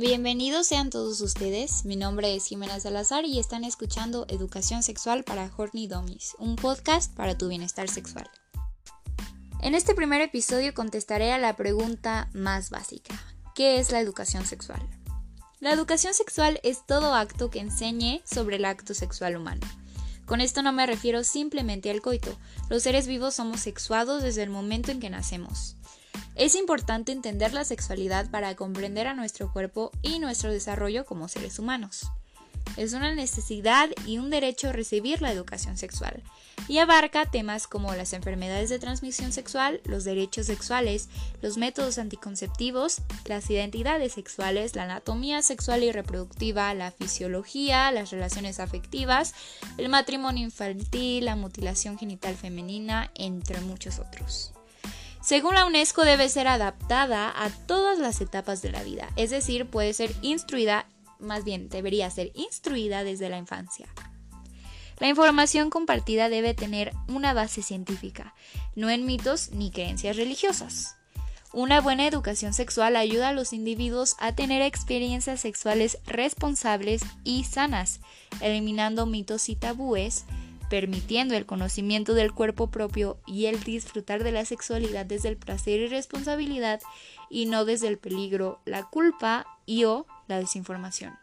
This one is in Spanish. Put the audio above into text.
Bienvenidos sean todos ustedes, mi nombre es Jimena Salazar y están escuchando Educación Sexual para Horny Dummies, un podcast para tu bienestar sexual. En este primer episodio contestaré a la pregunta más básica, ¿qué es la educación sexual? La educación sexual es todo acto que enseñe sobre el acto sexual humano. Con esto no me refiero simplemente al coito, los seres vivos somos sexuados desde el momento en que nacemos. Es importante entender la sexualidad para comprender a nuestro cuerpo y nuestro desarrollo como seres humanos. Es una necesidad y un derecho recibir la educación sexual y abarca temas como las enfermedades de transmisión sexual, los derechos sexuales, los métodos anticonceptivos, las identidades sexuales, la anatomía sexual y reproductiva, la fisiología, las relaciones afectivas, el matrimonio infantil, la mutilación genital femenina, entre muchos otros. Según la UNESCO debe ser adaptada a todas las etapas de la vida, es decir, puede ser instruida, más bien debería ser instruida desde la infancia. La información compartida debe tener una base científica, no en mitos ni creencias religiosas. Una buena educación sexual ayuda a los individuos a tener experiencias sexuales responsables y sanas, eliminando mitos y tabúes, permitiendo el conocimiento del cuerpo propio y el disfrutar de la sexualidad desde el placer y responsabilidad y no desde el peligro, la culpa y o la desinformación.